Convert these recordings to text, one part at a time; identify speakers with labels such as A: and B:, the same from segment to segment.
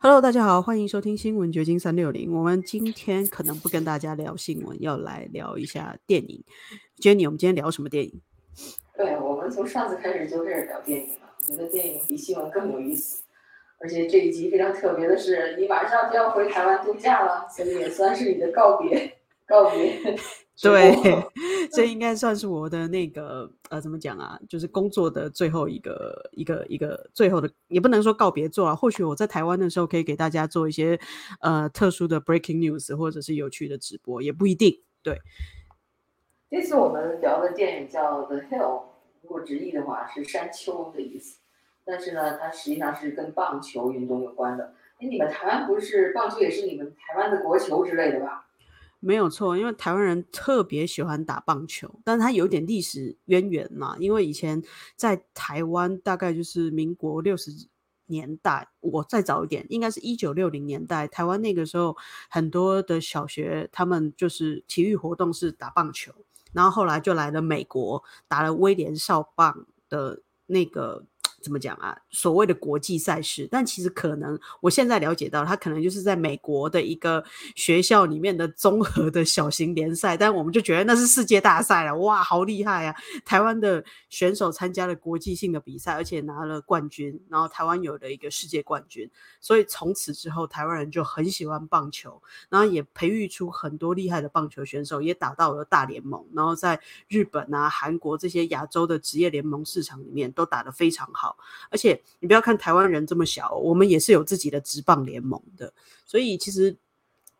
A: Hello，大家好，欢迎收听新闻掘金三六零。我们今天可能不跟大家聊新闻，要来聊一下电影。Jenny，我们今天聊什么电影？
B: 对，我们从上次开始就开始聊电影了。我觉得电影比新闻更有意思，而且这一集非常特别的是，你马上就要回台湾度假了，所以也算是你的告别，告别。
A: 对，这应该算是我的那个呃，怎么讲啊？就是工作的最后一个一个一个最后的，也不能说告别作啊。或许我在台湾的时候可以给大家做一些呃特殊的 breaking news，或者是有趣的直播，也不一定。对，
B: 这次我们聊的电影叫《The Hill》，如果直译的话是山丘的意思，但是呢，它实际上是跟棒球运动有关的。哎，你们台湾不是棒球也是你们台湾的国球之类的吧？
A: 没有错，因为台湾人特别喜欢打棒球，但是有点历史渊源嘛。因为以前在台湾，大概就是民国六十年代，我再早一点，应该是一九六零年代，台湾那个时候很多的小学，他们就是体育活动是打棒球，然后后来就来了美国，打了威廉少棒的那个。怎么讲啊？所谓的国际赛事，但其实可能我现在了解到，它可能就是在美国的一个学校里面的综合的小型联赛，但我们就觉得那是世界大赛了，哇，好厉害啊！台湾的选手参加了国际性的比赛，而且拿了冠军，然后台湾有了一个世界冠军，所以从此之后，台湾人就很喜欢棒球，然后也培育出很多厉害的棒球选手，也打到了大联盟，然后在日本啊、韩国这些亚洲的职业联盟市场里面都打得非常好。而且你不要看台湾人这么小，我们也是有自己的职棒联盟的，所以其实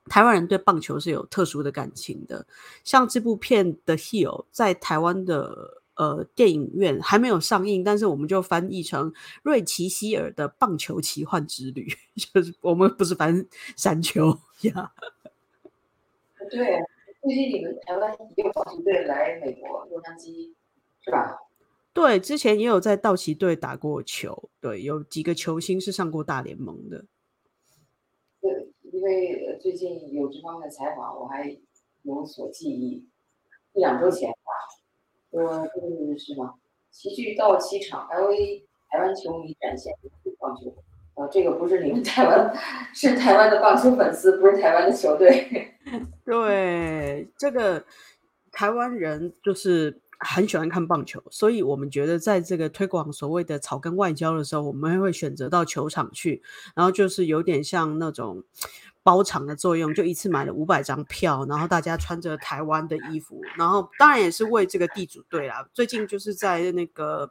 A: 台湾人对棒球是有特殊的感情的。像这部片的《Hill》在台湾的呃电影院还没有上映，但是我们就翻译成瑞奇希尔的棒球奇幻之旅，就是我们不是翻山丘呀。
B: 对，最近你们台湾也有棒球队来美国洛杉矶，是吧？
A: 对，之前也有在道奇队打过球，对，有几个球星是上过大联盟的。
B: 对，因为最近有这方面的采访，我还有所记忆。一两周前吧，说这个是什么？齐聚道奇场，L A 台湾球迷展现棒球。呃，这个不是你们 台湾，是台湾的棒球粉丝，不是台湾的球队。
A: 对，这个台湾人就是。很喜欢看棒球，所以我们觉得在这个推广所谓的草根外交的时候，我们会选择到球场去，然后就是有点像那种包场的作用，就一次买了五百张票，然后大家穿着台湾的衣服，然后当然也是为这个地主队啦。最近就是在那个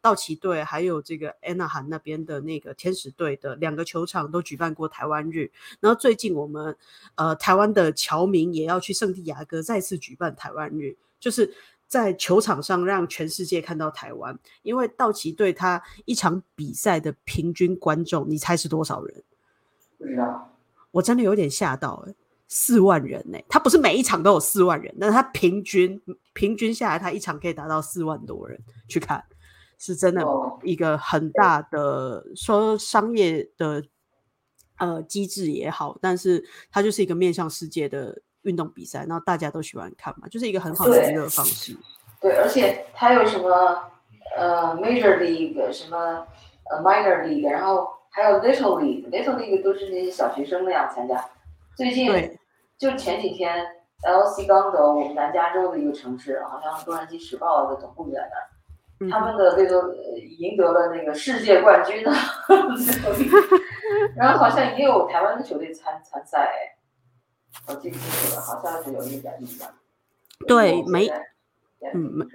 A: 道奇队还有这个安娜罕那边的那个天使队的两个球场都举办过台湾日，然后最近我们呃台湾的侨民也要去圣地亚哥再次举办台湾日，就是。在球场上让全世界看到台湾，因为道奇队他一场比赛的平均观众，你猜是多少人？
B: 不知道，
A: 我真的有点吓到哎，四万人呢！他不是每一场都有四万人，但是他平均平均下来，他一场可以达到四万多人去看，是真的一个很大的说商业的呃机制也好，但是它就是一个面向世界的。运动比赛，然后大家都喜欢看嘛，就是一个很好的娱乐方式。
B: 对，而且它有什么呃 Major League，什么呃 Minor League，然后还有 Little League，Little League 都是那些小学生那样参加。最近就前几天，LC 刚德，我们南加州的一个城市，好像洛杉矶时报的总部在那儿，他们的这个赢得了那个世界冠军呢。然后好像也有台湾的球队参参赛。我记不清楚了，好像是有一点印象。
A: 对，每嗯每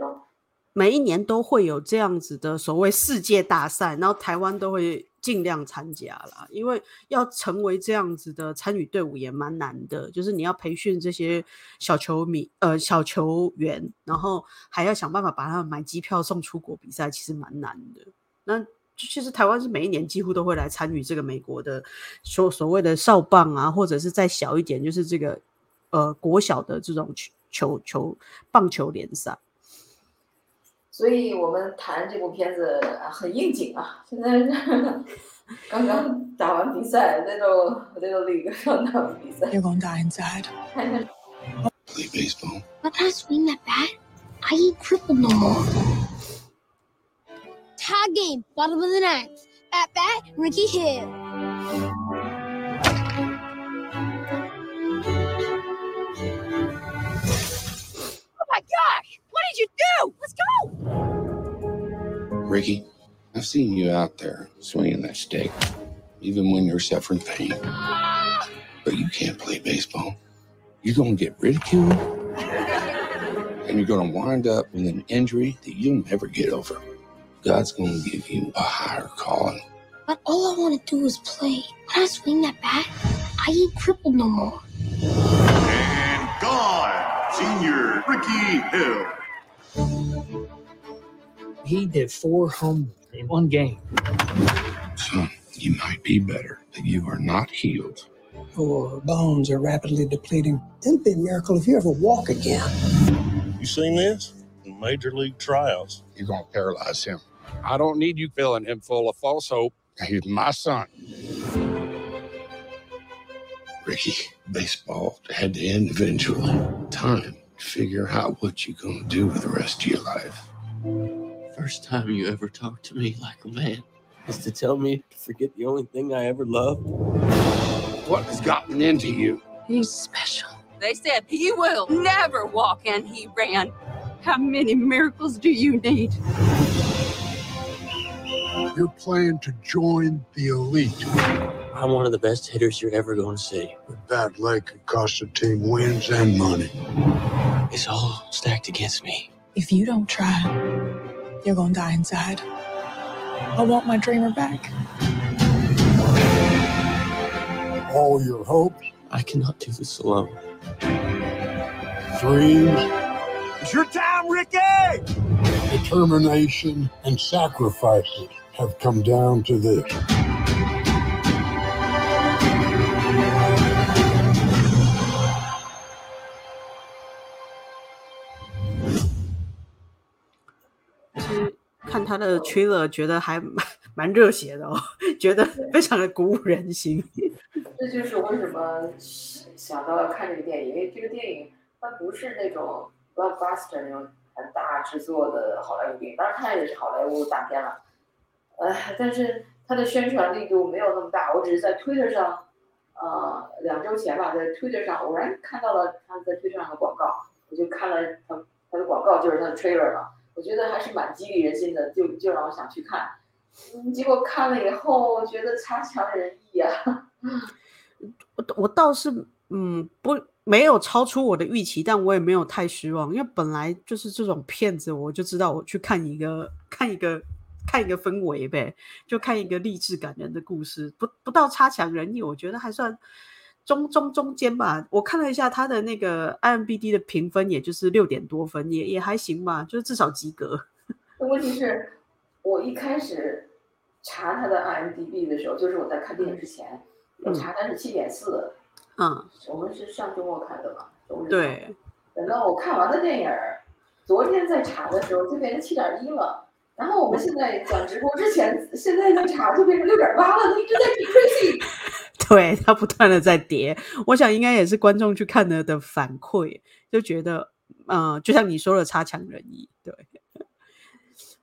A: 每一年都会有这样子的所谓世界大赛，然后台湾都会尽量参加啦。因为要成为这样子的参与队伍也蛮难的，就是你要培训这些小球迷呃小球员，然后还要想办法把他们买机票送出国比赛，其实蛮难的。那其实台湾是每一年几乎都会来参与这个美国的所所谓的少棒啊，或者是再小一点，就是这个呃国小的这种球球棒球联赛。
B: 所以我们谈这部片子很应景啊！现在刚刚打完比赛，little little league 刚打完比赛。
C: You're going to die inside.
D: Play baseball.
E: But I swing that bat. I ain't crippled no more. tie game, bottom of the ninth. At bat, Ricky Hill. Oh my gosh! What did you do? Let's go!
D: Ricky, I've seen you out there swinging that stick, even when you're suffering pain. Ah! But you can't play baseball. You're going to get ridiculed, and you're going to wind up with an injury that you'll never get over. God's going to give you a higher calling.
E: But all I want to do is play. When I swing that bat, I ain't crippled no more.
C: And gone, senior Ricky Hill.
F: He did four home runs in one game.
D: Son, you might be better, but you are not healed.
G: Your bones are rapidly depleting. It'd be a miracle if you ever walk again.
H: You seen this? Major league trials.
D: You're going to paralyze him. I don't need you filling him full of false hope. He's my son. Ricky, baseball had to end eventually. Time to figure out what you're going to do with the rest of your life.
I: First time you ever talked to me like a man is to tell me to forget the only thing I ever loved.
D: What has gotten into you?
E: He's special.
J: They said he will never walk and he ran. How many miracles do you need?
K: You're planning to join the elite.
I: I'm one of the best hitters you're ever going to see.
K: A bad leg could cost the team wins and money.
I: It's all stacked against me.
L: If you don't try, you're gonna die inside. I want my dreamer back.
K: All your hopes,
I: I cannot do this alone.
K: dreams,
C: It's your time, Ricky!
K: determination, and sacrifices have come down to this.
A: 看他的 trailer 觉得还蛮蛮热血的哦，觉得非常的鼓舞人心。
B: 这就是为什么想到要看这个电影，因为这个电影它不是那种 blockbuster 那种很大制作的好莱坞电影，当然它也是好莱坞大片了，呃，但是它的宣传力度没有那么大。我只是在 Twitter 上，呃，两周前吧，在 Twitter 上偶然看到了他在 Twitter 上的广告，我就看了他他的广告，就是他的 trailer 嘛，我觉得还是蛮激励人心的，就就让我想去看。嗯，结果看了以后，我觉得差强人意啊。
A: 我我倒是嗯不没有超出我的预期，但我也没有太失望，因为本来就是这种骗子，我就知道我去看一个看一个看一个氛围呗，就看一个励志感人的故事，不不到差强人意，我觉得还算中中中间吧。我看了一下他的那个 IMBD 的评分，也就是六点多分，也也还行吧，就是至少及格。
B: 问题是，我一开始查他的 IMDB 的时候，就是我在看电影之前，我查他是七点四。
A: 嗯，
B: 我们是上周末看的嘛，周日。
A: 对。
B: 等到我看完了电影，昨天在查的时候就变成七点一了。然后我们现在讲直播之前，现在在查就变成六点八了，它一直在跌。
A: 对，它不断的在跌。我想应该也是观众去看了的反馈，就觉得，呃，就像你说的，差强人意。对。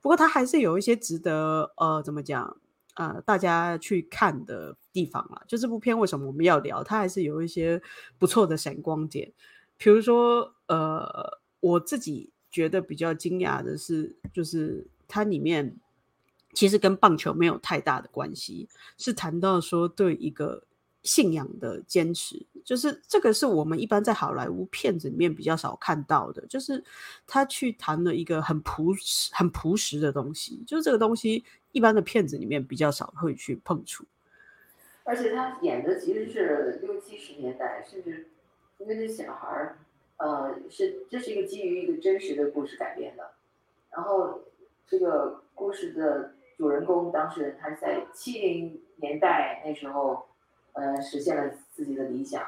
A: 不过它还是有一些值得，呃，怎么讲？呃，大家去看的地方啦，就这部片为什么我们要聊？它还是有一些不错的闪光点，比如说，呃，我自己觉得比较惊讶的是，就是它里面其实跟棒球没有太大的关系，是谈到说对一个信仰的坚持，就是这个是我们一般在好莱坞片子里面比较少看到的，就是他去谈了一个很朴实、很朴实的东西，就是这个东西。一般的片子里面比较少会去碰触，
B: 而且他演的其实是六七十年代，甚至因为这小孩儿，呃，是这是一个基于一个真实的故事改编的。然后这个故事的主人公当事人，他是在七零年代那时候，呃，实现了自己的理想，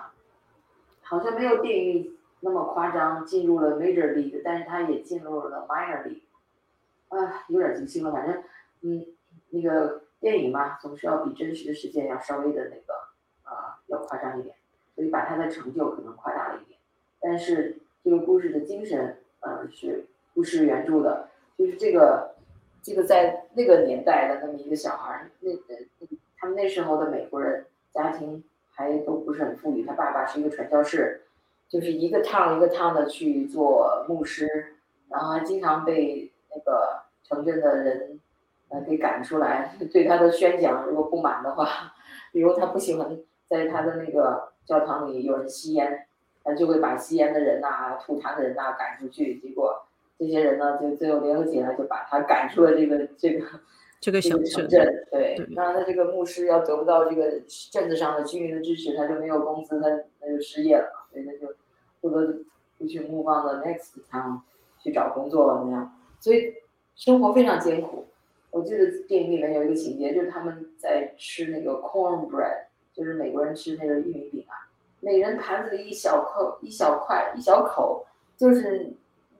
B: 好像没有电影那么夸张，进入了 Major League，但是他也进入了 Minor League，啊，有点记不清了，反正。嗯，那个电影嘛，总是要比真实的事件要稍微的那个，呃，要夸张一点，所以把他的成就可能夸大了一点。但是这个故事的精神，呃，是不是原著的？就是这个，这个在那个年代的那么一个小孩，那呃，他们那时候的美国人家庭还都不是很富裕，他爸爸是一个传教士，就是一个趟一个趟的去做牧师。然后还经常被那个城镇的人呃给赶出来，对他的宣讲如果不满的话，比如他不喜欢在他的那个教堂里有人吸烟，他就会把吸烟的人呐、吐痰的人呐、赶出去，结果这些人呢就最后联合起来就把他赶出了这个这个
A: 这个小镇。
B: 对，那他这个牧师要得不到这个镇子上的居民的支持，他就没有工资，他他就失业了嘛，所以他就不得不去 move on the next town 去找工作了那样，所以生活非常艰苦。我记得电影里面有一个情节，就是他们在吃那个 cornbread，就是美国人吃那个玉米饼啊，每人盘子里一小口一小块一小口，就是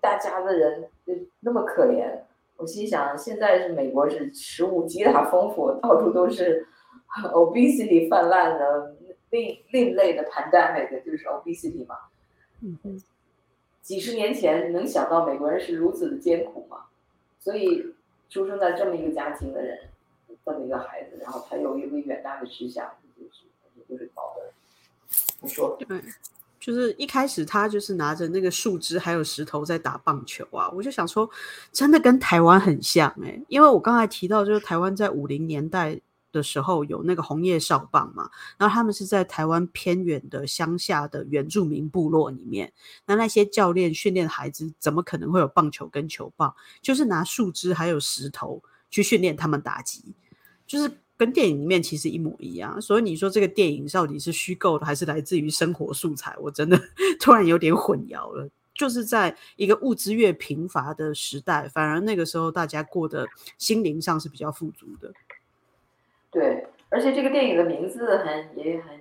B: 大家的人就那么可怜。我心想，现在是美国是食物极大丰富，到处都是 obesity 泛滥的另另类的 pandemic，就是 obesity 嘛。
A: 嗯哼，
B: 几十年前，能想到美国人是如此的艰苦吗？所以出生在这么一个家庭的人，这么一个孩子，然后他有一个远大的志向，就是就是搞的。你说，
A: 对，就是一开始他就是拿着那个树枝还有石头在打棒球啊，我就想说，真的跟台湾很像哎、因为我刚才提到，就是台湾在五零年代的时候有那个红叶少棒嘛，然后他们是在台湾偏远的乡下的原住民部落里面，那那些教练训练孩子，怎么可能会有棒球跟球棒？就是拿树枝还有石头去训练他们打击，就是跟电影里面其实一模一样。所以你说这个电影到底是虚构的，还是来自于生活素材？我真的 突然有点混淆了。就是在一个物资越贫乏的时代，反而那个时候大家过得心灵上是比较富足的。
B: 对，而且这个电影的名字很也很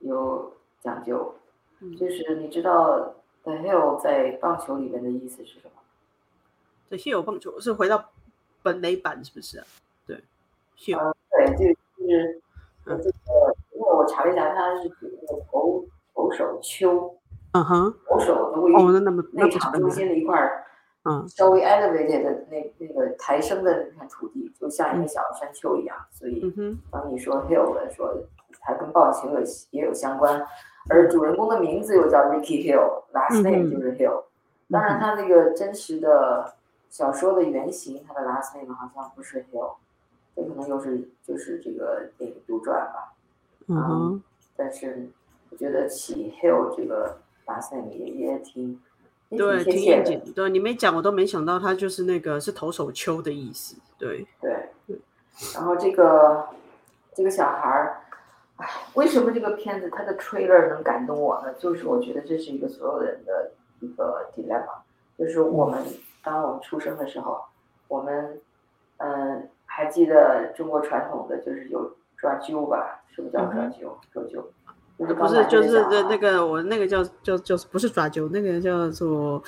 B: 有讲究，就是你知道 The Hill 在棒球里面的意思是什么？
A: 这 Hill 棒球是回到本垒板是不是啊？对，Hill，、
B: 是呃这个，因为我查了一下，它是指那个投投手丘，
A: 嗯哼，
B: 投手的位置，
A: 哦，那那么那
B: 内场中
A: 不是本垒，
B: 间的一块儿
A: 嗯
B: 稍微 elevated 的那那个抬升的那片土地，就像一个小山丘一样，所以
A: 嗯哼，
B: 当你说 hill 的说，它跟暴行有也有相关，而主人公的名字又叫 Ricky Hill，last
A: 嗯
B: name 就是 Hill。当然，他那个真实的小说的原型，他的 last name 好像不是 Hill，这可能又是就是这个电影杜撰吧。
A: 嗯哼，
B: 但是我觉得起 Hill 这个 last name 也也挺
A: 对，挺。严谨。对你没讲，我都没想到，他就是那个是投手丘的意思。对，
B: 对，然后这个这个小孩儿，哎，为什么这个片子它的 trailer 能感动我呢？就是我觉得这是一个所有人的一个 dilemma，就是我们当我们出生的时候，我们嗯还记得中国传统的就是有抓阄吧？什么叫抓阄？抓阄就是
A: 不是，就是这
B: 月的小孩
A: 那个我那个叫叫就是不是抓阄，那个叫做，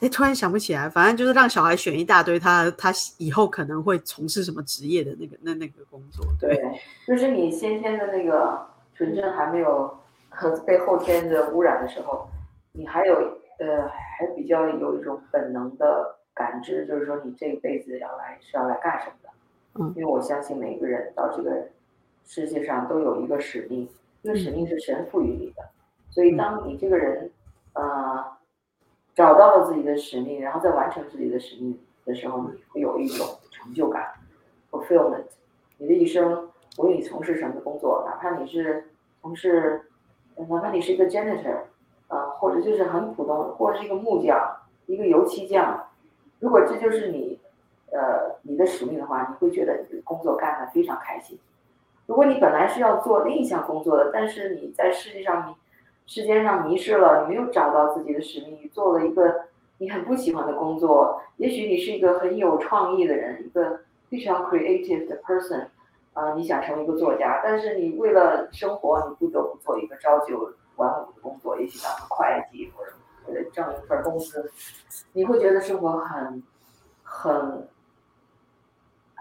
A: 哎，突然想不起来，反正就是让小孩选一大堆他他以后可能会从事什么职业的那个那那个工作。对，
B: 对，就是你先天的那个纯正还没有呃被后天的污染的时候，你还有呃还比较有一种本能的感知，就是说你这一辈子要来是要来干什么的。
A: 嗯。
B: 因为我相信每个人到这个世界上都有一个使命，这个使命是神赋予你的，所以当你这个人呃找到了自己的使命，然后再完成自己的使命的时候，你会有一种成就感，fulfillment。你的一生，无论你从事什么工作，哪怕你是从事，呃哪怕你是一个 janitor，呃，或者就是很普通，或者是一个木匠，一个油漆匠，如果这就是你，呃，你的使命的话，你会觉得你的工作干得非常开心。如果你本来是要做另一项工作的，但是你在世界上迷，世间上迷失了，你没有找到自己的使命，你做了一个你很不喜欢的工作，也许你是一个很有创意的人，一个非常 creative 的 person，啊、你想成为一个作家，但是你为了生活，你不得不做一个朝九晚五的工作，也许当个会计或者为了挣一份工资，你会觉得生活很很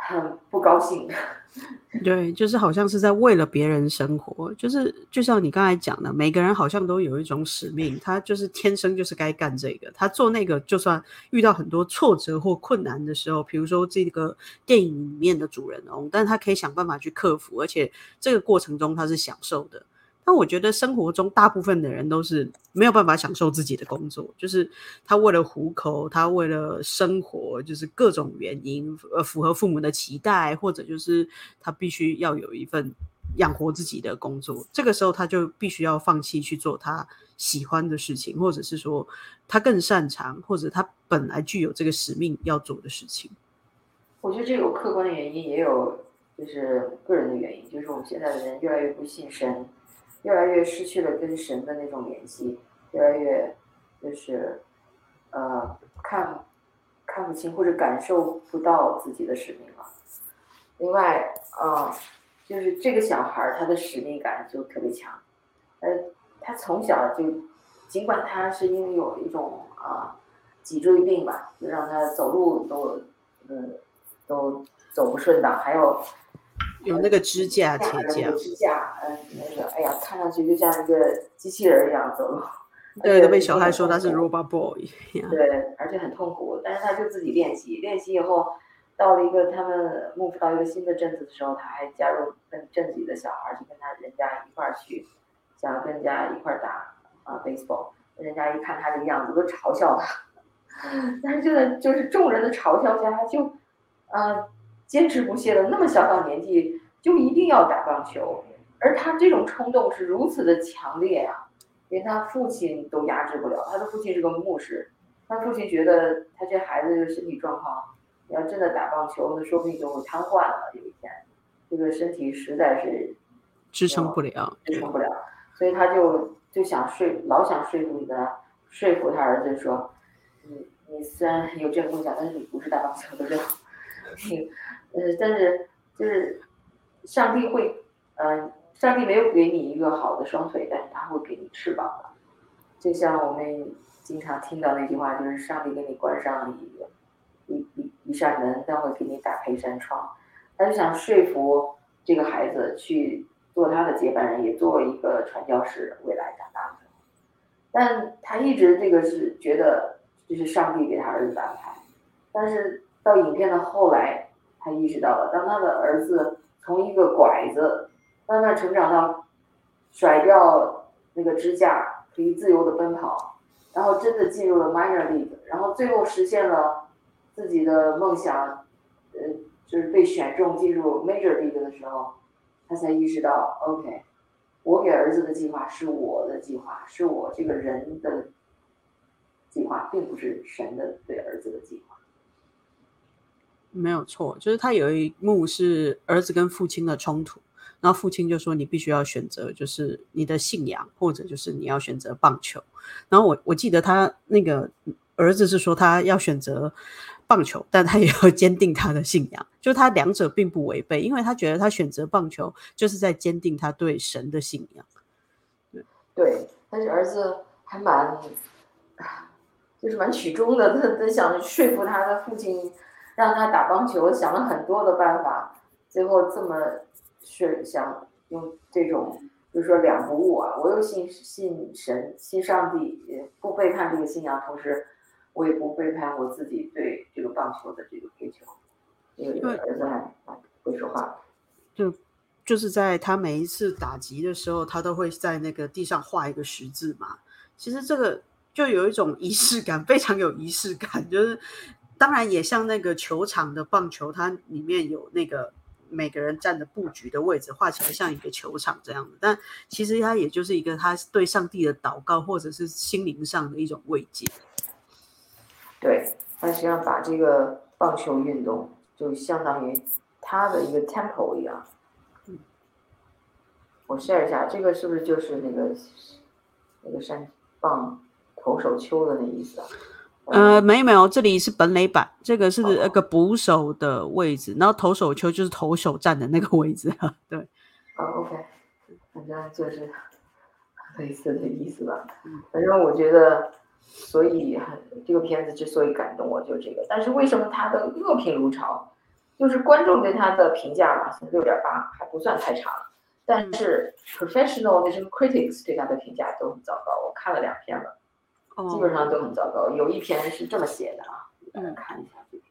B: 很不高兴。
A: 对，就是好像是在为了别人生活，就是就像你刚才讲的，每个人好像都有一种使命，他就是天生就是该干这个，他做那个，就算遇到很多挫折或困难的时候，比如说这个电影里面的主人翁，但他可以想办法去克服，而且这个过程中他是享受的。那我觉得生活中大部分的人都是没有办法享受自己的工作，就是他为了糊口，他为了生活，就是各种原因，呃，符合父母的期待，或者就是他必须要有一份养活自己的工作。这个时候他就必须要放弃去做他喜欢的事情，或者是说他更擅长，或者他本来具有这个使命要做的事情。
B: 我觉得这有客观的原因，也有就是个人的原因，就是我们现在的人越来越不信神。越来越失去了跟神的那种联系，越来越就是呃看看不清或者感受不到自己的使命了。另外，啊，就是这个小孩儿他的使命感就特别强，呃，他从小就尽管他是因为有一种啊脊椎病吧，就让他走路都嗯都走不顺当，还有。
A: 有那个支架、铁架，
B: 支架，嗯，那个，哎呀，看上去就像一个机器人一样走路。
A: 对，都被小孩说他是 robot boy。
B: 对，而且很痛苦，但是他就自己练习，练习以后，到了一个他们 move 到一个新的镇子的时候，他还加入跟镇子里的小孩去跟他人家一块儿去，想要跟人家一块儿打啊 baseball，人家一看他这个样子都嘲笑他，但是就在就是众人的嘲笑下，他就，啊。坚持不懈的那么小小年纪就一定要打棒球，而他这种冲动是如此的强烈呀，连他父亲都压制不了。他的父亲是个牧师，他父亲觉得他这孩子的身体状况，你要真的打棒球，那说不定就会瘫痪了。有一天，这个身体实在是
A: 支撑不了，
B: 支撑不了，所以他就就想说，老想说服你的，说服他儿子说，你你虽然有这个梦想，但是你不是打棒球的人，你。呃，但是就是上帝会，嗯，上帝没有给你一个好的双腿，但是他会给你翅膀的。就像我们经常听到那句话，就是上帝给你关上了一个一一一扇门，但会给你打开一扇窗。他就想说服这个孩子去做他的接班人，也做一个传教士，未来长大的。但他一直这个是觉得这是上帝给他儿子的安排，但是到影片的后来。他意识到了，当他的儿子从一个拐子慢慢成长到甩掉那个支架，可以自由的奔跑，然后真的进入了 minor league，然后最后实现了自己的梦想，呃，就是被选中进入 major league 的时候，他才意识到，OK，我给儿子的计划是我的计划，是我这个人的计划，并不是神的对儿子的计划。
A: 没有错，就是他有一幕是儿子跟父亲的冲突，然后父亲就说：“你必须要选择，就是你的信仰，或者就是你要选择棒球。”然后我我记得他那个儿子是说他要选择棒球，但他也要 坚定他的信仰，就他两者并不违背，因为他觉得他选择棒球就是在坚定他对神的信仰。
B: 对对，但是儿子还蛮，就是蛮曲中的，他他想说服他的父亲。让他打棒球，想了很多的办法，最后这么是想用这种，就是说两不误啊！我又信信神，信上帝，不背叛这个信仰，同时我也不背叛我自己对这个棒球的这个追求。因为儿子还会说话，
A: 就就是在他每一次打击的时候，他都会在那个地上画一个十字嘛。其实这个就有一种仪式感，非常有仪式感，就是。当然也像那个球场的棒球，它里面有那个每个人站的布局的位置，画起来像一个球场这样的。但其实它也就是一个他对上帝的祷告，或者是心灵上的一种慰藉。
B: 对，他实际上把这个棒球运动就相当于他的一个 temple 一样。嗯，我 share 一下，这个是不是就是那个那个山棒投手丘的那意思啊？
A: 呃，没有没有，这里是本垒板，这个是那个捕手的位置，然后投手球就是投手站的那个位置，对。
B: 哦，OK，反正就是类似的意思吧。反正我觉得，所以很这个片子之所以感动我，就这个。但是为什么它的恶评如潮？就是观众对它的评价吧，六点八还不算太差，但是 professional 那些 critics 对它的评价都很糟糕。我看了两篇了。基本上都很糟糕，有一篇是这么写的啊，大家看一下这篇。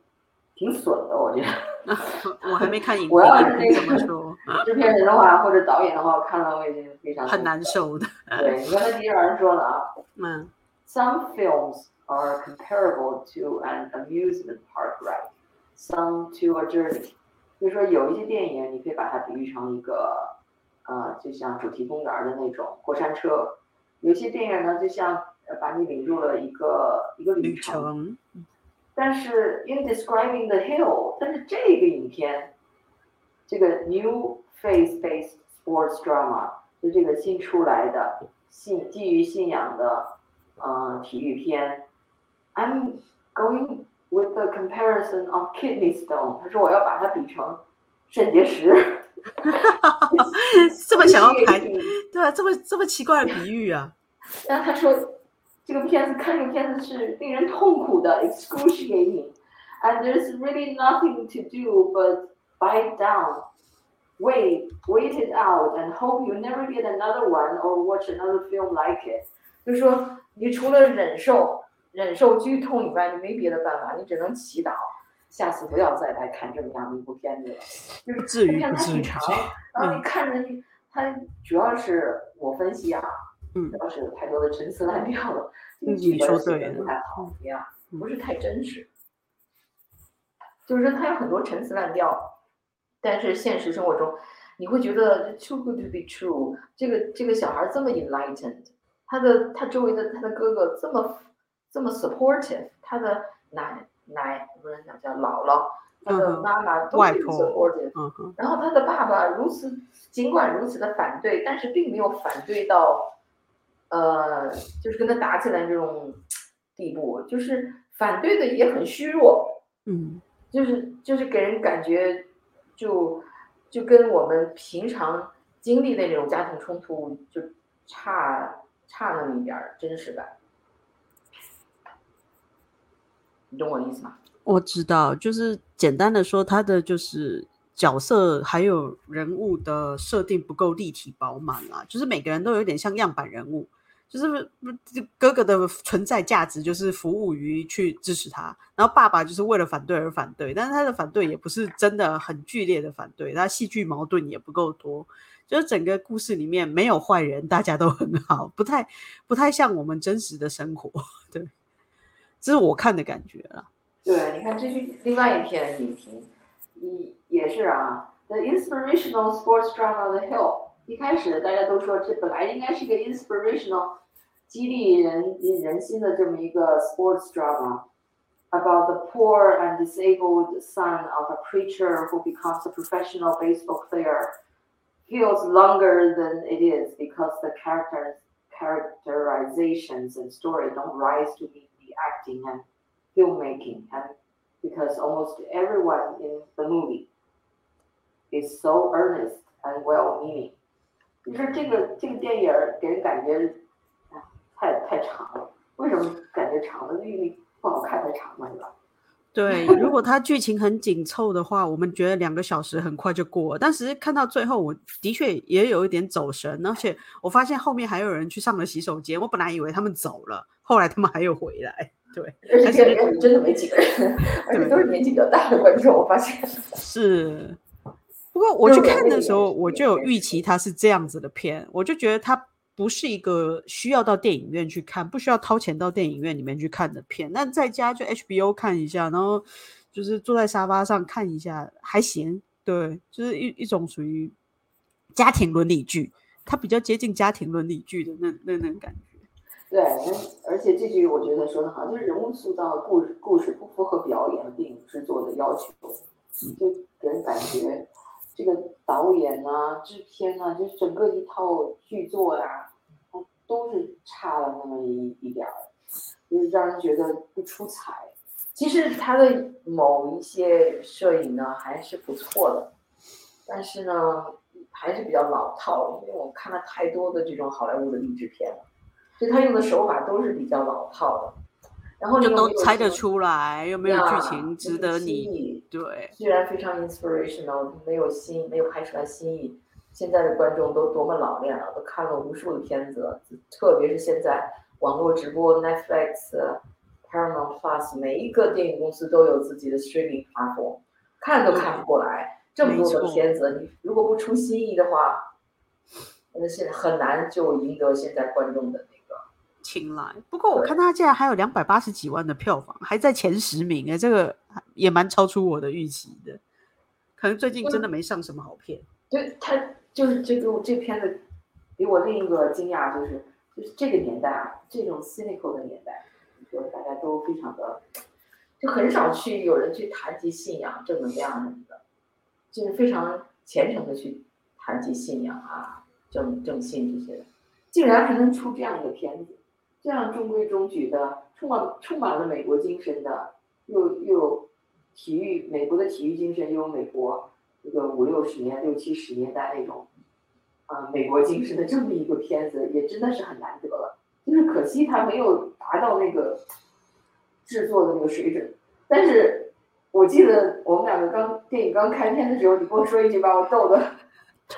B: 挺损的，我觉得。
A: 我还没看影
B: 我要是
A: 评，
B: 那
A: 怎么
B: 制片人的话，或者导演的话，我看了我已经非常
A: 很难受的。
B: 对，你刚才第一人说了啊
A: 嗯
B: ，Some films are comparable to an amusement park ride, some to a journey。就是说，有一些电影你可以把它比喻成一个，呃，就像主题公园的那种过山车；有些电影呢，就像呃把你领入了一个一个旅
A: 旅
B: 程。但是 in describing the hill，但是这个影片，这个 new faith-based sports drama，就这个新出来的信基于信仰的呃体育片，I'm going with the comparison of kidney stone。他说我要把它比成肾结石。
A: 这么想要排，对啊，这么这么奇怪的比喻啊，
B: 然后他说这个片子看这个片子是令人痛苦的，excruciating。And there's really nothing to do but bite down, wait, wait it out, and hope you never get another one or watch another film like it。就是说，你除了忍受忍受剧痛以外，你没别的办法，你只能祈祷下次不要再来看这么样的一部片子了。就是这片子挺长，然后你看着你，它主要是我分析啊，要是有太多的陈词滥调了，这个
A: 嗯你
B: 剧本写
A: 说对了
B: 的不太好呀，不是太真实。就是说，它有很多陈词滥调，但是现实生活中，你会觉得 too good to be true。这个这个小孩这么 enlightened，他的他周围的他的哥哥这么这么 supportive，他的奶奶不能讲叫姥姥，他的
A: 嗯
B: 妈妈都 supportive，
A: 嗯哼，
B: 然后他的爸爸如此，尽管如此的反对，但是并没有反对到，呃，就是跟他打起来这种地步，就是反对的也很虚弱，
A: 嗯
B: 就是就是给人感觉就就跟我们平常经历的那种家庭冲突就差差那么一点儿真实感，你懂我的意思吗？
A: 我知道，就是简单的说，他的就是角色还有人物的设定不够立体饱满啊，就是每个人都有点像样板人物，就是哥哥的存在价值就是服务于去支持他，然后爸爸就是为了反对而反对，但是他的反对也不是真的很剧烈的反对，他戏剧矛盾也不够多，就是整个故事里面没有坏人，大家都很好，不太不太像我们真实的生活，对，这是我看的感觉了。
B: 对，你看这是另外一篇影评，一也是啊，The inspirational sports drama The Hill。一开始大家都说这本来应该是一个 inspirational，激励人人心的这么一个 sports drama。About the poor and disabled son of a preacher who becomes a professional baseball player feels longer than it is because the characters characterizations and story don't rise to meet the acting and filmmaking and because almost everyone in the movie is so earnest and well-meaning。 就是这个这个电影给人感觉，哎，太太长了。为什么感觉长了？因为不好看太长了，对吧？
A: 对，如果它剧情很紧凑的话，我们觉得两个小时很快就过了。但是看到最后，我的确也有一点走神，而且我发现后面还有人去上了洗手间。我本来以为他们走了，后来他们还有回来。对，
B: 而且这里面真的没几个人，而且都是年纪比较大的观众，我发现。
A: 是，不过我去看的时候，我就有预期它是这样子的片，我就觉得它不是一个需要到电影院去看，不需要掏钱到电影院里面去看的片。那在家就 HBO 看一下，然后就是坐在沙发上看一下，还行。对，就是一一种属于家庭伦理剧，它比较接近家庭伦理剧的那那那种感觉。
B: 对，而且这句我觉得说的好，就是人物塑造故事故事不符合表演和电影制作的要求，就给人感觉这个导演啊、制片啊，就是整个一套剧作呀、它都是差了那么一一点儿，就是让人觉得不出彩。其实他的某一些摄影呢还是不错的，但是呢还是比较老套，因为我看了太多的这种好莱坞的励志片了。所以他用的手法都是比较老套的，然后
A: 就都猜得出来，又没有剧情值得你。对。
B: 虽然非常 inspirational，没有新，没有拍出来新意。现在的观众都多么老练了，都看了无数的片子了，特别是现在网络直播 Netflix、Paramount Plus 每一个电影公司都有自己的 streaming platform，看都看不过来，这么多的片子，你如果不出新意的话，那现在很难就赢得现在观众的那个
A: 青睐。不过我看他竟然还有两百八十几万的票房，还在前十名哎，这个也蛮超出我的预期的。可能最近真的没上什么好片。
B: 对他就是这个这片子，给我另一个惊讶就是，就是这个年代啊，这种 cynical 的年代，就大家都非常的，就很少去有人去谈及信仰、正能量什么的，就是非常虔诚的去谈及信仰啊、正正信这些的，竟然还能出这样一个片子，这样中规中矩的，充满充满了美国精神的，又又体育美国的体育精神，又有美国。这个五六十年、六七十年代那种，啊，美国精神的这么一个片子，也真的是很难得了。就是可惜它没有达到那个制作的那个水准。但是我记得我们两个刚电影刚开片的时候，你跟我说一句，把我逗的。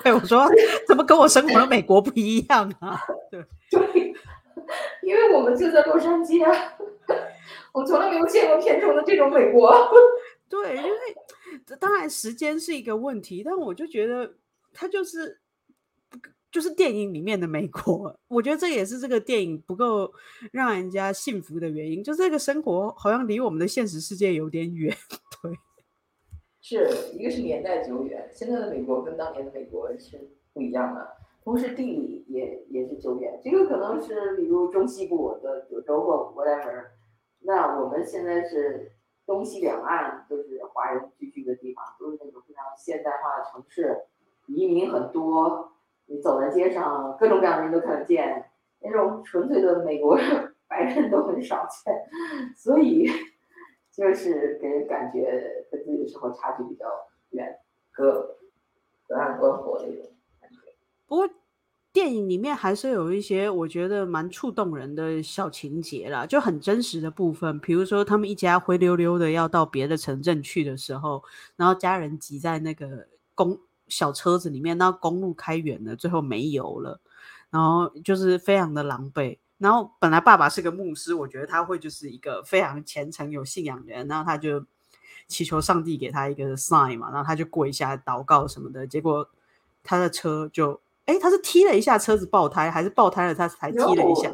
A: 对，我说 怎么跟我生活的美国不一样啊？对，
B: 对，因为我们就在洛杉矶啊，我从来没有见过片中的这种美国。
A: 对，因为。当然，时间是一个问题，但我就觉得它就是就是电影里面的美国。我觉得这也是这个电影不够让人家幸福的原因，就这个生活好像离我们的现实世界有点远。对，
B: 是一个是年代久远，现在的美国跟当年的美国是不一样的，同时地理也也是久远。这个可能是比如中西部的九州或 whatever，那我们现在是。东西两岸都是华人聚居的地方，都是那种非常现代化的城市，移民很多，你走在街上，各种各样的人都看得见。那种纯粹的美国 白人都很少见，所以 就是给人感觉跟自己的生活差距比较远，隔隔岸观火那种。
A: 不过。电影里面还是有一些我觉得蛮触动人的小情节啦，就很真实的部分。比如说，他们一家灰溜溜的要到别的城镇去的时候，然后家人挤在那个公小车子里面，那公路开远了，最后没油了，然后就是非常的狼狈。然后本来爸爸是个牧师，我觉得他会就是一个非常虔诚有信仰的人，然后他就祈求上帝给他一个 sign 嘛，然后他就跪下祷告什么的，结果他的车就。哎，他是踢了一下车子爆胎，还是爆胎了他才踢了一下？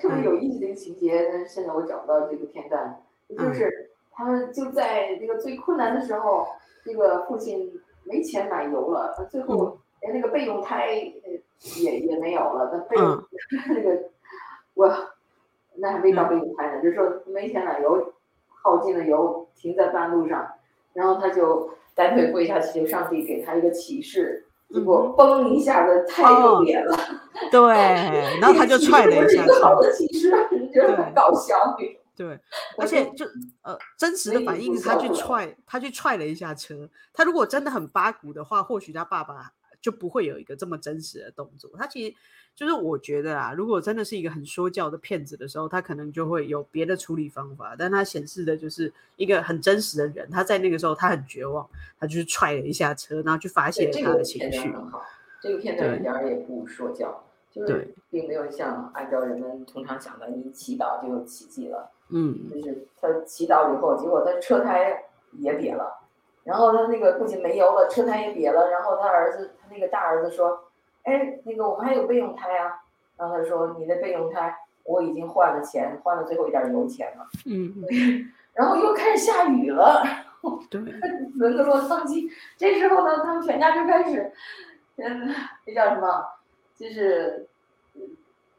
B: 特别有意思的一个情节，但是现在我找不到这个片段。就是他们就在那个最困难的时候，这个父亲没钱买油了，最后连那个备用胎也也没有了。那备用 那个我那还没到备用胎呢，就是说没钱买油，耗尽了油，停在半路上，然后他就单腿跪下去求上帝给他一个启示。结果嘣一下子太丢脸了，
A: 对，然后他就踹了一下。
B: 好的骑士，觉得很搞笑。
A: 对，而且就呃，真实的反应，他去踹，他去踹了一下车。他如果真的很八股的话，或许他爸爸就不会有一个这么真实的动作。他其实。就是我觉得啊，如果真的是一个很说教的骗子的时候，他可能就会有别的处理方法。但他显示的就是一个很真实的人，他在那个时候他很绝望，他就是踹了一下车，然后去发泄他的情绪。
B: 很好，这个片段一点也不说教，就是并没有像按照人们通常想的，你祈祷就有奇迹了。
A: 嗯，
B: 就是他祈祷以后，结果他车胎也瘪了，然后他那个不仅没油了，车胎也瘪了，然后他儿子，他那个大儿子说。哎，那个我们还有备用胎啊，然后他说你的备用胎我已经换了钱，换了最后一点油钱了。
A: 嗯，
B: 然后又开始下雨了，
A: 对，
B: 轮个洛丧气。这时候呢，他们全家就开始，嗯，那叫什么，就是。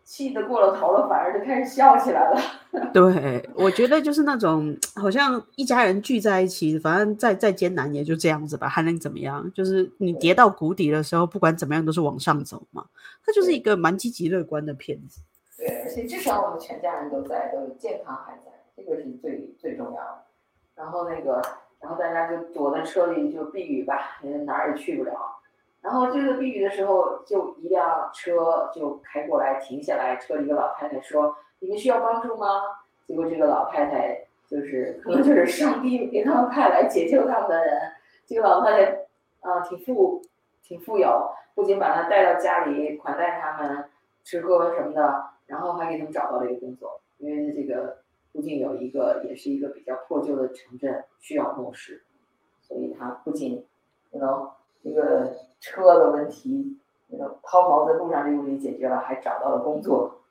B: 气得过了头了，反而就开始笑起来了。
A: 对，我觉得就是那种好像一家人聚在一起，反正再再艰难也就这样子吧，还能怎么样？就是你跌到谷底的时候，不管怎么样都是往上走嘛。它就是一个蛮积极乐观的片子。
B: 对，而且至少我们全家人都在，都健康还在，这个是最最重要的。然后那个，然后大家就躲在车里就避雨吧，哪儿也去不了。然后这个避雨的时候，就一辆车就开过来，停下来。车里一个老太太说：“你们需要帮助吗？”结果这个老太太就是可能就是上帝给他们派来解救他们的人。这个老太太啊，挺富，挺富有，不仅把他带到家里款待他们吃喝什么的，然后还给他们找到了一个工作。因为这个附近有一个也是一个比较破旧的城镇，需要牧师，所以他不仅那个这个车的问题，那个抛锚在路上这个问题解决了，还找到了工作。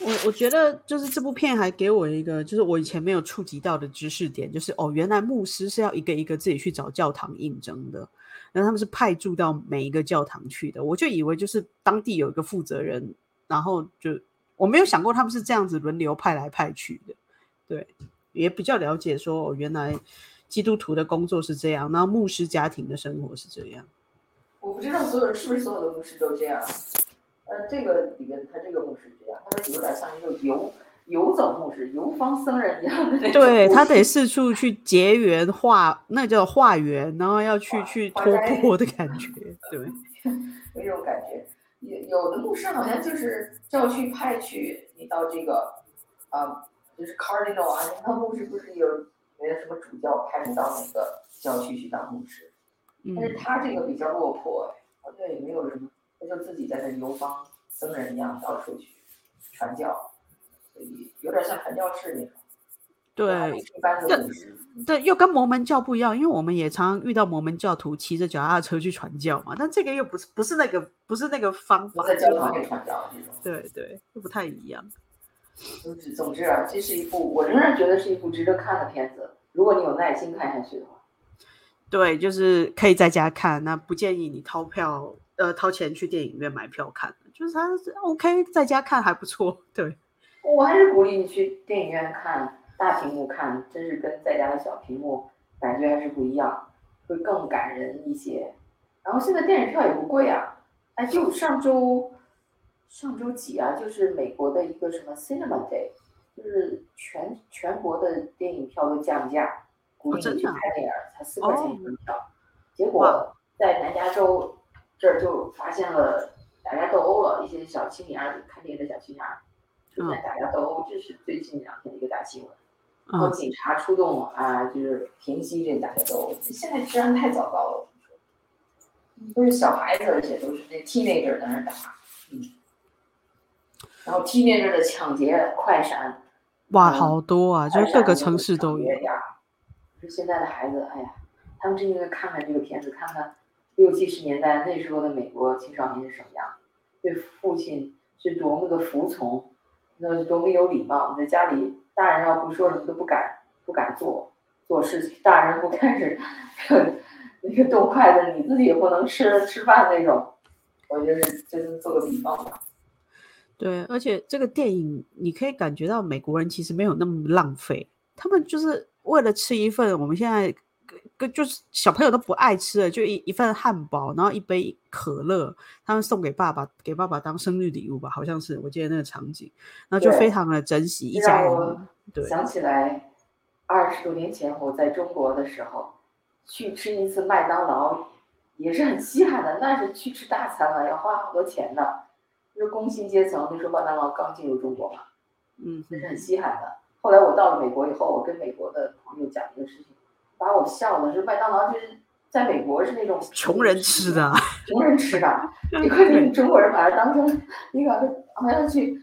A: 我我觉得就是这部片还给我一个，就是我以前没有触及到的知识点，就是哦，原来牧师是要一个一个自己去找教堂应征的，然后他们是派驻到每一个教堂去的。我就以为就是当地有一个负责人，然后就我没有想过他们是这样子轮流派来派去的。对，也比较了解说，哦，原来基督徒的工作是这样，然后牧师家庭的生活是这样。
B: 我不知道所有人是不是所有的牧师都这样。呃，这个里面他这个牧师这样，他们有点像一个游游走牧师、游方僧人一样的那种。
A: 对他得四处去结缘化，那叫化缘，然后要去去托钵的感觉，对，
B: 有这种感觉。有有的牧师好像就是要去派去你到这个，啊，就是 cardinal 啊，他牧师不是有有什么主教派你到哪个郊区去当牧师？但是他这个比较落魄，哎，好像也没有什么。他就自己在那游方僧人一样到处去传教，所以有点像传教士那种。
A: 对，
B: 一般的
A: 对，又跟摩门教不一样，因为我们也常遇到摩门教徒骑着脚踏车去传教嘛，但这个又不是不是那个不是那个方法。
B: 在教堂里传教。
A: 对对，又不太一样。
B: 总之总之啊，这是一部我仍然觉得是一部值得看的片子，如果你有耐心看下去的话。
A: 对，就是可以在家看，那不建议你掏票。呃，掏钱去电影院买票看，就是他 OK，在家看还不错。对，
B: 我还是鼓励你去电影院看，大屏幕看，真是跟在家的小屏幕感觉还是不一样，会更感人一些。然后现在电影票也不贵啊，哎，就上周上周几啊，就是美国的一个什么 Cinema Day，就是全全国的电影票都降价，鼓励你去看电影，才四块钱一张票。结果在南加州。这儿就发现了打架斗殴了，一些小青年儿看电影的小青年儿出现打架斗殴，这是最近两天的一个大新闻。然后警察出动啊，就是平息这打架斗殴。现在治安太糟糕了，都是小孩子，而且都是那 teenager 在那打，嗯。然后 teenager 的抢劫快闪，
A: 哇，好多啊，就是各个城市都有。
B: 就现在的孩子，哎呀，他们真应该看看这个片子，看看。六七十年代那时候的美国青少年是什么样？对父亲是多么的服从，那是多么有礼貌。在家里，大人要不说什么都不敢，不敢做做事情。大人不开始 那个动筷子，你自己也不能吃吃饭那种。我觉得这是做个比方吧。
A: 对，而且这个电影你可以感觉到美国人其实没有那么浪费，他们就是为了吃一份我们现在。跟就是小朋友都不爱吃的，就一一份汉堡，然后一杯可乐，他们送给爸爸，给爸爸当生日礼物吧，好像是我记得那个场景，然后就非常的珍惜一家人。对，
B: 想起来二十多年前我在中国的时候，去吃一次麦当劳也是很稀罕的，那是去吃大餐了，要花好多钱的，就是工薪阶层那时候麦当劳刚进入中国嘛，
A: 嗯，
B: 那是很稀罕的。后来我到了美国以后，我跟美国的朋友讲一个事情。把我笑的，是麦当劳就是在美国是那种
A: 穷人吃的，
B: 穷人吃的，你快中国人把它当成一个好像去，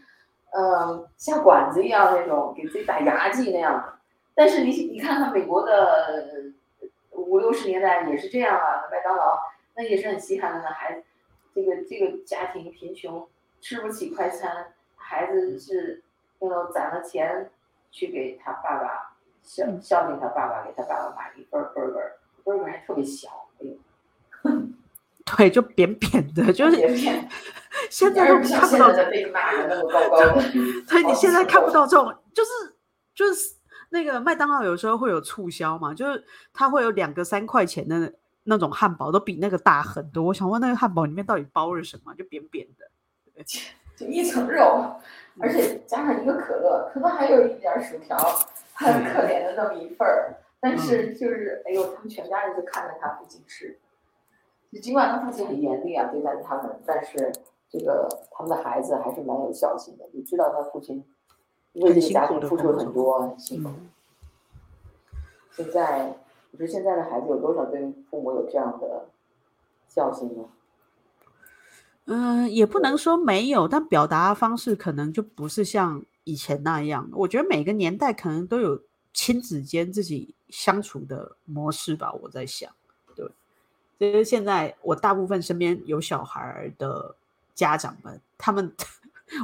B: 呃，下馆子一样那种，给自己打牙祭那样的。但是你你看看美国的五六十年代也是这样啊，麦当劳那也是很稀罕的，那孩子这个这个家庭贫穷，吃不起快餐，孩子是要攒了钱去给他爸爸。孝孝敬他爸爸，给他爸爸买一份 burger，burger 还特别小，哎呦，
A: 对，就扁扁的，就是
B: 扁扁。
A: 现在都看不到
B: 的被骂的那么高高的。
A: 对，你现在看不到这种，就是就是那个麦当劳有时候会有促销嘛，就是它会有两个三块钱的那种汉堡，都比那个大很多。我想问那个汉堡里面到底包了什么？就扁扁的，
B: 就一层肉，而且加上一个可乐，可能还有一点薯条。很可怜的那么一份儿，但是就是哎呦，他们全家人就看着他父亲吃，就尽管他父亲很严厉啊对待他们，但是这个他们的孩子还是蛮有孝心的，你知道他父亲为这个家庭付出了很多，很辛苦。现在你说现在的孩子有多少对父母有这样的孝心呢？
A: 嗯，也不能说没有，但表达方式可能就不是像。以前那样。我觉得每个年代可能都有亲子间自己相处的模式吧。我在想，对，就是现在我大部分身边有小孩的家长们，他们。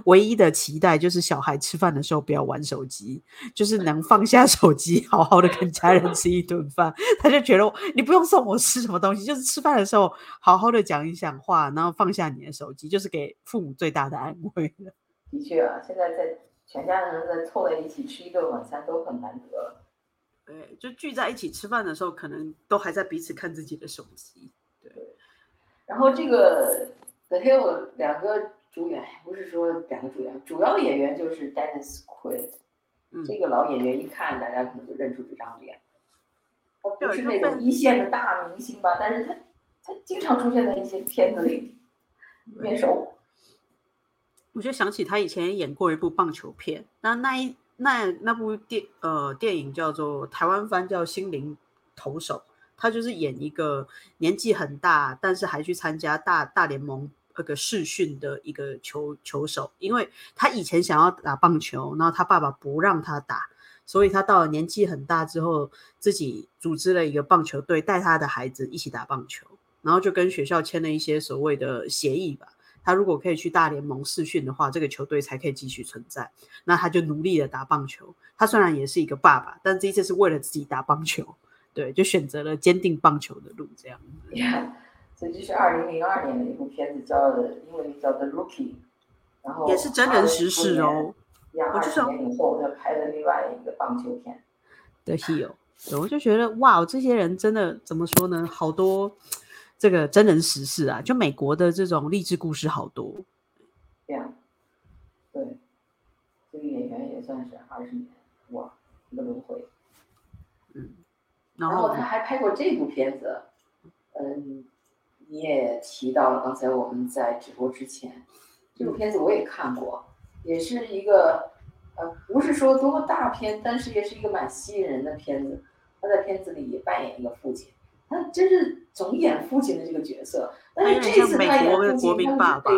A: 唯一的期待就是小孩吃饭的时候不要玩手机，就是能放下手机，好好的跟家人吃一顿饭。他就觉得你不用送我吃什么东西，就是吃饭的时候好好的讲一讲话，然后放下你的手机，就是给父母最大的安慰了。
B: 的确啊，现在在全家人在凑在一起吃一顿晚餐都很难得了。
A: 对，就聚在一起吃饭的时候，可能都还在彼此看自己的手机。对，
B: 然后这个 The Hill 两个。主演不是说两个主演，主要演员就是 Dennis Quaid，这个老演员一看大家可能就认出这张脸。他不是那种一线的大明星吧，但是他他经常出现在一些片子里，面熟。
A: 我就想起他以前演过一部棒球片，那那一那那部电呃电影叫做台湾翻叫《心灵投手》，他就是演一个年纪很大，但是还去参加大大联盟。那个试训的一个球球手，因为他以前想要打棒球，然后他爸爸不让他打，所以他到了年纪很大之后，自己组织了一个棒球队，带他的孩子一起打棒球，然后就跟学校签了一些所谓的协议吧。他如果可以去大联盟试训的话，这个球队才可以继续存在。那他就努力的打棒球。他虽然也是一个爸爸，但这一次是为了自己打棒球，对，就选择了坚定棒球的路，这样。
B: 所以这是二零零二年的一部片子，叫英文名叫《The Rookie》，然后
A: 也是真人实事哦。
B: 我就是年以后，他拍了另外一个棒球片《
A: The Hill》，我就觉得哇，这些人真的怎么说呢？好多这个真人实事啊，就美国的这种励志故事好多。
B: 这样，对，这个演员也算是二十年哇，一个轮回。
A: 嗯，
B: 然后他还拍过这部片子，嗯。你也提到了，刚才我们在直播之前，这部片子我也看过，也是一个呃，不是说多么大片，但是也是一个蛮吸引人的片子。他在片子里也扮演一个父亲，他真是总演父亲的这个角色。但是这次他演父亲，他是被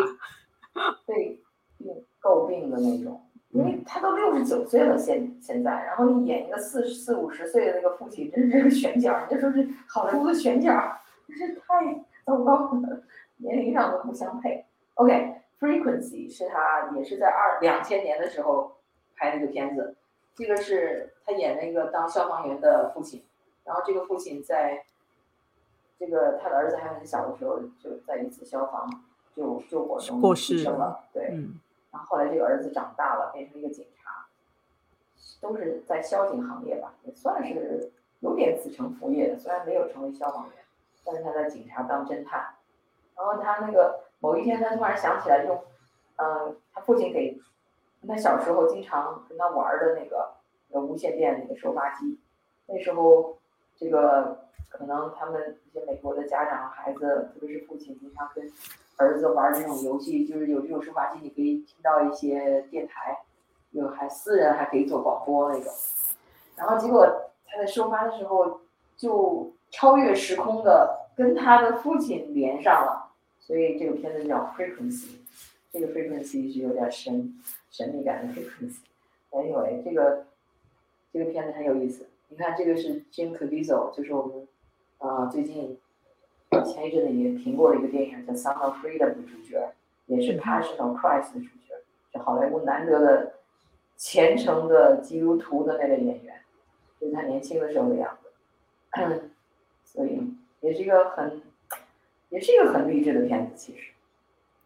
B: 被被诟病的那种，因为他都六十九岁了，现现在，然后你演一个四四五十岁的那个父亲，真是这个选角，你就说是好莱坞的选角，真是太。糟糕，年龄上都不相配。OK，Frequency 是他也是在二两千年的时候拍的一个片子，这个是他演了一个当消防员的父亲，然后这个父亲在这个他的儿子还很小的时候就在一次消防救救火中
A: 过
B: 世了，对，然后后来这个儿子长大了变成一个警察，都是在消警行业吧，也算是有点子承父业的，虽然没有成为消防员。但是他在警察当侦探，然后他那个某一天，他突然想起来用，嗯，他父亲给他小时候经常跟他玩的那个那个无线电那个收发机，那时候这个可能他们一些美国的家长孩子，特别是父亲，经常跟儿子玩这种游戏，就是有这种收发机，你可以听到一些电台，有还私人还可以做广播那种，然后结果他在收发的时候就。超越时空的跟他的父亲连上了，所以这个片子叫 Frequency，这个 Frequency 是有点神神秘感的 Frequency。Anyway，这个这个片子很有意思。你看，这个是 Jim Caviezel，就是我们啊最近前一阵子也评过的一个电影叫《Son of Freedom》的主角，也是《Passion of Christ》的主角，是好莱坞难得的虔诚的基督徒的那个演员，就是他年轻的时候的样子。所以也是一个很，也是一个很励志的片子，其实。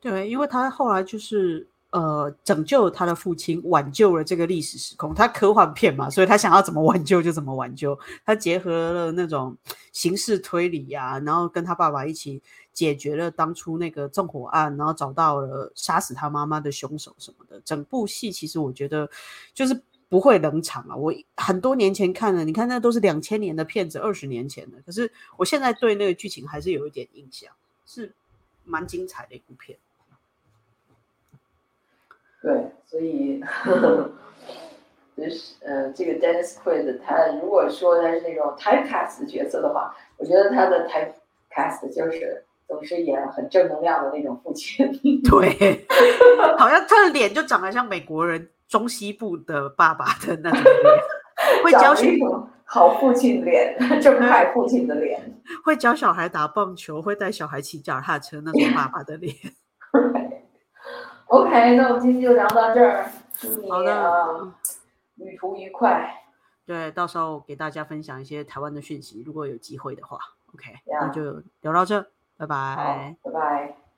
A: 对，因为他后来就是呃拯救他的父亲，挽救了这个历史时空。他科幻片嘛，所以他想要怎么挽救就怎么挽救。他结合了那种刑事推理呀，然后跟他爸爸一起解决了当初那个纵火案，然后找到了杀死他妈妈的凶手什么的。整部戏其实我觉得就是。不会冷场啊！我很多年前看了，你看那都是两千年的片子，二十年前的。可是我现在对那个剧情还是有一点印象，是蛮精彩的一部片。
B: 对，所以就是呃，这个 Dennis Quaid，他如果说他是那种 typecast 角色的话，我觉得他的 typecast 就是总是演很正能量的那种父亲。
A: 对，好像他的脸就长得像美国人。中西部的爸爸的那种脸，会教小
B: 好父亲脸，正派父亲的脸，
A: 会教小孩打棒球，会带小孩骑脚踏车那种爸爸的脸。
B: OK，那我们今天就聊到这儿，祝你
A: 好的
B: 旅途愉快。
A: 对，到时候给大家分享一些台湾的讯息，如果有机会的话。OK，那就聊到这，拜拜，
B: 拜拜。